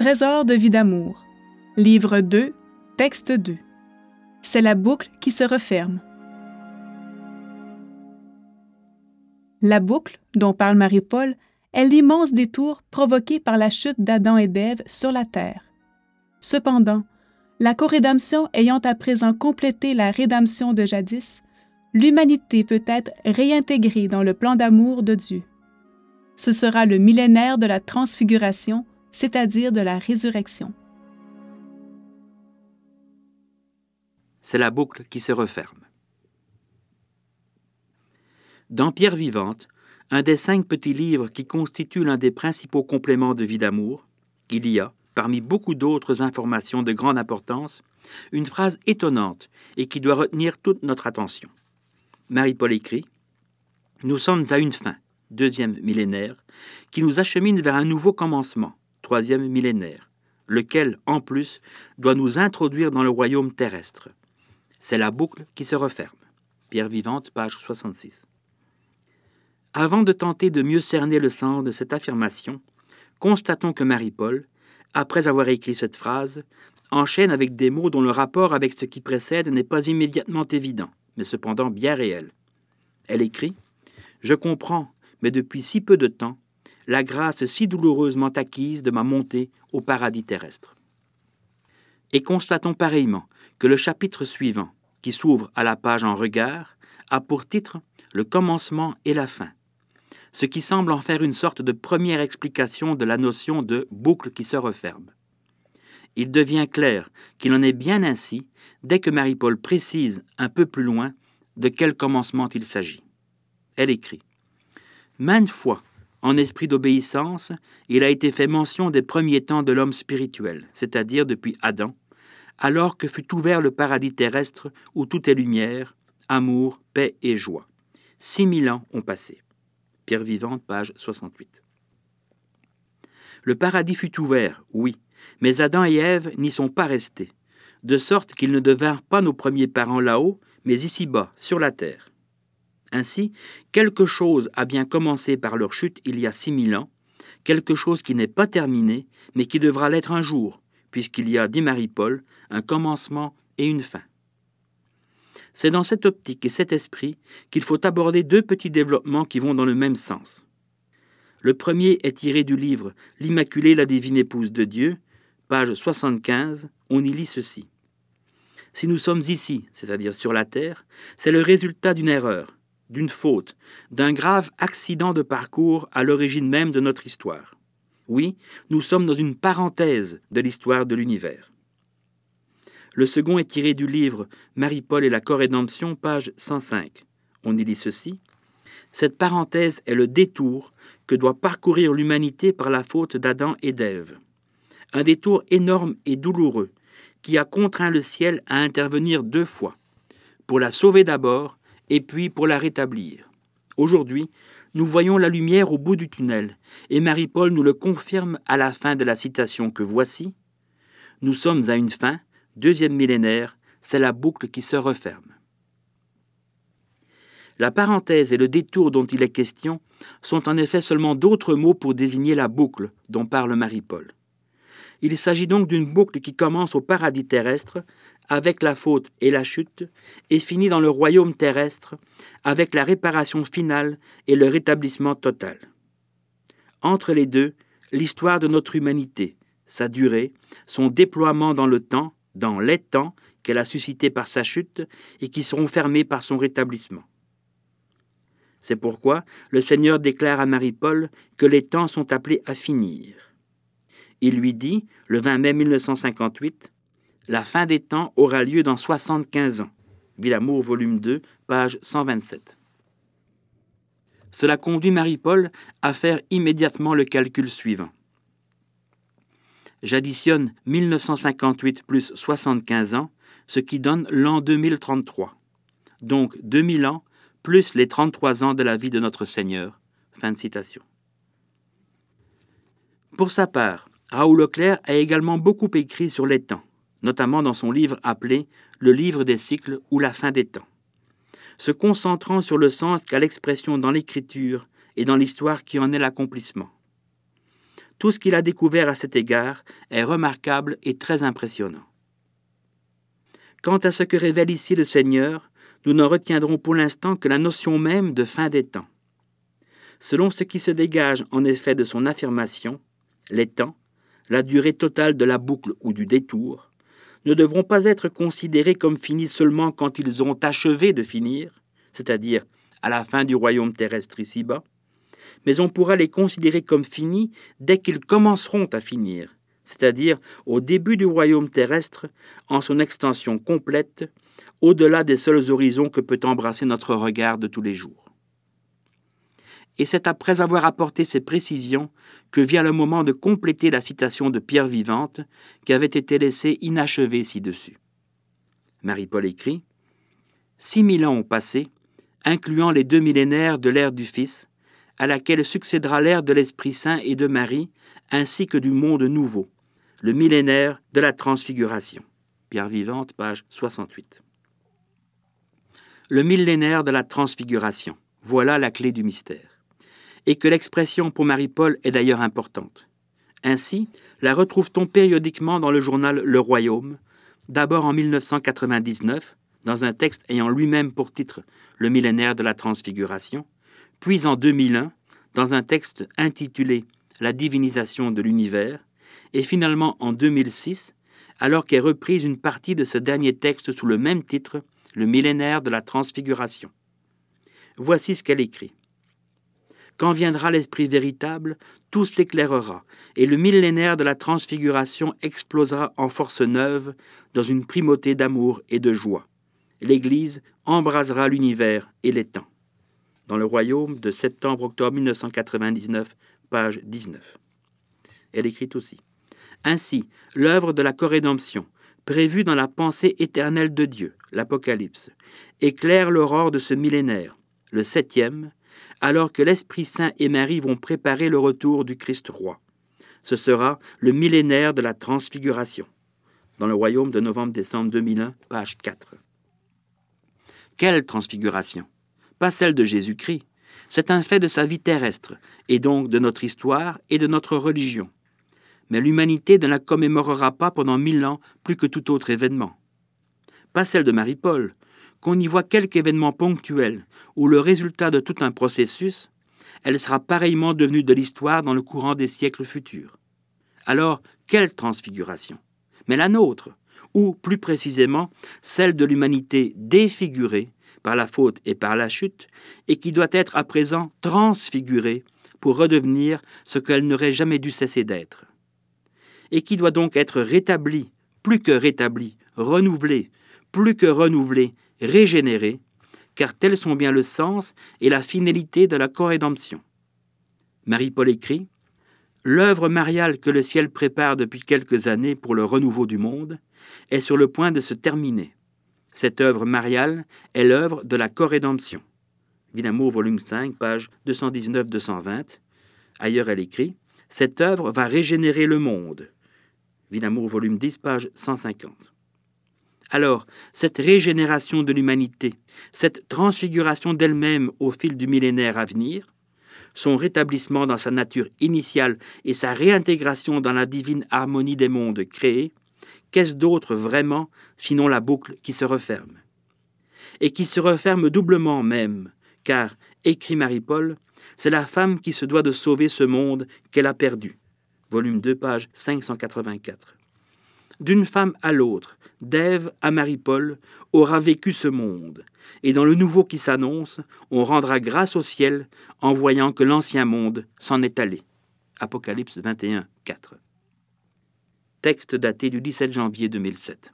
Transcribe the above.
Trésor de vie d'amour. Livre 2, texte 2. C'est la boucle qui se referme. La boucle, dont parle Marie-Paul, est l'immense détour provoqué par la chute d'Adam et d'Ève sur la terre. Cependant, la corédemption ayant à présent complété la rédemption de jadis, l'humanité peut être réintégrée dans le plan d'amour de Dieu. Ce sera le millénaire de la transfiguration, c'est-à-dire de la résurrection. C'est la boucle qui se referme. Dans Pierre vivante, un des cinq petits livres qui constituent l'un des principaux compléments de vie d'amour, il y a, parmi beaucoup d'autres informations de grande importance, une phrase étonnante et qui doit retenir toute notre attention. Marie-Paul écrit Nous sommes à une fin, deuxième millénaire, qui nous achemine vers un nouveau commencement, troisième millénaire, lequel, en plus, doit nous introduire dans le royaume terrestre. C'est la boucle qui se referme. Pierre vivante, page 66. Avant de tenter de mieux cerner le sens de cette affirmation, constatons que Marie-Paul, après avoir écrit cette phrase, enchaîne avec des mots dont le rapport avec ce qui précède n'est pas immédiatement évident, mais cependant bien réel. Elle écrit Je comprends, mais depuis si peu de temps, la grâce si douloureusement acquise de ma montée au paradis terrestre. Et constatons pareillement que le chapitre suivant, qui s'ouvre à la page en regard, a pour titre Le commencement et la fin, ce qui semble en faire une sorte de première explication de la notion de boucle qui se referme. Il devient clair qu'il en est bien ainsi dès que Marie-Paul précise un peu plus loin de quel commencement il s'agit. Elle écrit Maintes fois, en esprit d'obéissance, il a été fait mention des premiers temps de l'homme spirituel, c'est-à-dire depuis Adam, alors que fut ouvert le paradis terrestre où tout est lumière, amour, paix et joie. Six mille ans ont passé. Pierre Vivante, page 68. Le paradis fut ouvert, oui, mais Adam et Ève n'y sont pas restés, de sorte qu'ils ne devinrent pas nos premiers parents là-haut, mais ici-bas, sur la terre. Ainsi, quelque chose a bien commencé par leur chute il y a six mille ans, quelque chose qui n'est pas terminé, mais qui devra l'être un jour, puisqu'il y a, dit Marie-Paul, un commencement et une fin. C'est dans cette optique et cet esprit qu'il faut aborder deux petits développements qui vont dans le même sens. Le premier est tiré du livre L'Immaculée, la divine épouse de Dieu, page 75, on y lit ceci. Si nous sommes ici, c'est-à-dire sur la terre, c'est le résultat d'une erreur, d'une faute, d'un grave accident de parcours à l'origine même de notre histoire. Oui, nous sommes dans une parenthèse de l'histoire de l'univers. Le second est tiré du livre Marie-Paul et la Corrédemption, page 105. On y lit ceci. Cette parenthèse est le détour que doit parcourir l'humanité par la faute d'Adam et d'Ève. Un détour énorme et douloureux qui a contraint le ciel à intervenir deux fois, pour la sauver d'abord et puis pour la rétablir. Aujourd'hui, nous voyons la lumière au bout du tunnel, et Marie-Paul nous le confirme à la fin de la citation que voici. Nous sommes à une fin, deuxième millénaire, c'est la boucle qui se referme. La parenthèse et le détour dont il est question sont en effet seulement d'autres mots pour désigner la boucle dont parle Marie-Paul. Il s'agit donc d'une boucle qui commence au paradis terrestre avec la faute et la chute et finit dans le royaume terrestre avec la réparation finale et le rétablissement total. Entre les deux, l'histoire de notre humanité, sa durée, son déploiement dans le temps, dans les temps qu'elle a suscités par sa chute et qui seront fermés par son rétablissement. C'est pourquoi le Seigneur déclare à Marie-Paul que les temps sont appelés à finir. Il lui dit, le 20 mai 1958, la fin des temps aura lieu dans 75 ans. Villamour, volume 2, page 127. Cela conduit Marie-Paul à faire immédiatement le calcul suivant. J'additionne 1958 plus 75 ans, ce qui donne l'an 2033. Donc 2000 ans plus les 33 ans de la vie de notre Seigneur. Fin de citation. Pour sa part, Raoul Leclerc a également beaucoup écrit sur les temps notamment dans son livre appelé Le livre des cycles ou la fin des temps, se concentrant sur le sens qu'a l'expression dans l'écriture et dans l'histoire qui en est l'accomplissement. Tout ce qu'il a découvert à cet égard est remarquable et très impressionnant. Quant à ce que révèle ici le Seigneur, nous n'en retiendrons pour l'instant que la notion même de fin des temps. Selon ce qui se dégage en effet de son affirmation, les temps, la durée totale de la boucle ou du détour, ne devront pas être considérés comme finis seulement quand ils ont achevé de finir, c'est-à-dire à la fin du royaume terrestre ici-bas, mais on pourra les considérer comme finis dès qu'ils commenceront à finir, c'est-à-dire au début du royaume terrestre, en son extension complète, au-delà des seuls horizons que peut embrasser notre regard de tous les jours. Et c'est après avoir apporté ces précisions que vient le moment de compléter la citation de Pierre Vivante qui avait été laissée inachevée ci-dessus. Marie-Paul écrit Six mille ans ont passé, incluant les deux millénaires de l'ère du Fils, à laquelle succédera l'ère de l'Esprit Saint et de Marie, ainsi que du monde nouveau, le millénaire de la transfiguration. Pierre Vivante, page 68. Le millénaire de la transfiguration, voilà la clé du mystère. Et que l'expression pour Marie-Paul est d'ailleurs importante. Ainsi, la retrouve-t-on périodiquement dans le journal Le Royaume, d'abord en 1999, dans un texte ayant lui-même pour titre Le millénaire de la transfiguration, puis en 2001, dans un texte intitulé La divinisation de l'univers, et finalement en 2006, alors qu'est reprise une partie de ce dernier texte sous le même titre, Le millénaire de la transfiguration. Voici ce qu'elle écrit. Quand viendra l'Esprit véritable, tout s'éclairera, et le millénaire de la transfiguration explosera en force neuve dans une primauté d'amour et de joie. L'Église embrasera l'univers et les temps dans le Royaume de septembre-octobre 1999, page 19. Elle écrit aussi Ainsi, l'œuvre de la corrédemption, prévue dans la pensée éternelle de Dieu, l'Apocalypse, éclaire l'aurore de ce millénaire, le septième, alors que l'Esprit Saint et Marie vont préparer le retour du Christ roi. Ce sera le millénaire de la transfiguration, dans le royaume de novembre-décembre 2001, page 4. Quelle transfiguration pas celle de Jésus-Christ. C'est un fait de sa vie terrestre, et donc de notre histoire et de notre religion. Mais l'humanité ne la commémorera pas pendant mille ans plus que tout autre événement. Pas celle de Marie-Paul, qu'on y voit quelque événement ponctuel ou le résultat de tout un processus, elle sera pareillement devenue de l'histoire dans le courant des siècles futurs. Alors, quelle transfiguration Mais la nôtre, ou plus précisément celle de l'humanité défigurée par la faute et par la chute, et qui doit être à présent transfigurée pour redevenir ce qu'elle n'aurait jamais dû cesser d'être, et qui doit donc être rétablie, plus que rétablie, renouvelée, plus que renouvelée, régénérée, car tels sont bien le sens et la finalité de la corrédemption. Marie-Paul écrit L'œuvre mariale que le ciel prépare depuis quelques années pour le renouveau du monde est sur le point de se terminer. Cette œuvre mariale est l'œuvre de la corrédemption. Vinamour, volume 5, page 219-220. Ailleurs, elle écrit Cette œuvre va régénérer le monde. Vinamour, volume 10, page 150. Alors, cette régénération de l'humanité, cette transfiguration d'elle-même au fil du millénaire à venir, son rétablissement dans sa nature initiale et sa réintégration dans la divine harmonie des mondes créés, qu'est-ce d'autre vraiment sinon la boucle qui se referme? Et qui se referme doublement même, car, écrit Marie-Paul, c'est la femme qui se doit de sauver ce monde qu'elle a perdu. Volume 2, page 584. D'une femme à l'autre, d'Ève à Marie-Paul, aura vécu ce monde, et dans le nouveau qui s'annonce, on rendra grâce au ciel en voyant que l'ancien monde s'en est allé. Apocalypse 21, 4 texte daté du 17 janvier 2007.